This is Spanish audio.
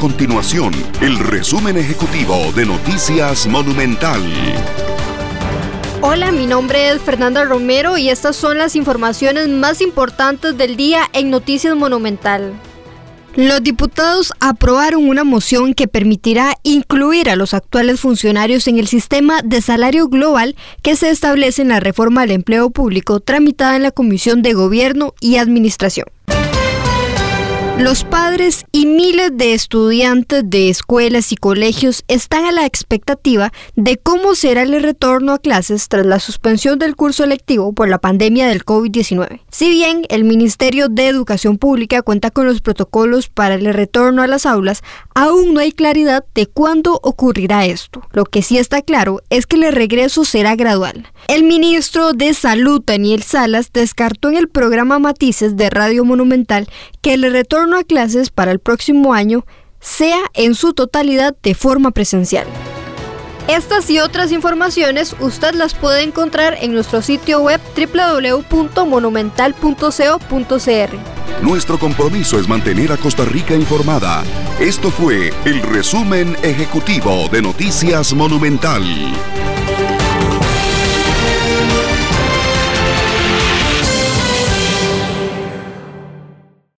continuación el resumen ejecutivo de Noticias Monumental. Hola, mi nombre es Fernanda Romero y estas son las informaciones más importantes del día en Noticias Monumental. Los diputados aprobaron una moción que permitirá incluir a los actuales funcionarios en el sistema de salario global que se establece en la reforma del empleo público tramitada en la Comisión de Gobierno y Administración. Los padres y miles de estudiantes de escuelas y colegios están a la expectativa de cómo será el retorno a clases tras la suspensión del curso lectivo por la pandemia del COVID-19. Si bien el Ministerio de Educación Pública cuenta con los protocolos para el retorno a las aulas, aún no hay claridad de cuándo ocurrirá esto. Lo que sí está claro es que el regreso será gradual. El ministro de Salud, Daniel Salas, descartó en el programa Matices de Radio Monumental que el a clases para el próximo año sea en su totalidad de forma presencial. Estas y otras informaciones usted las puede encontrar en nuestro sitio web www.monumental.co.cr. Nuestro compromiso es mantener a Costa Rica informada. Esto fue el resumen ejecutivo de Noticias Monumental.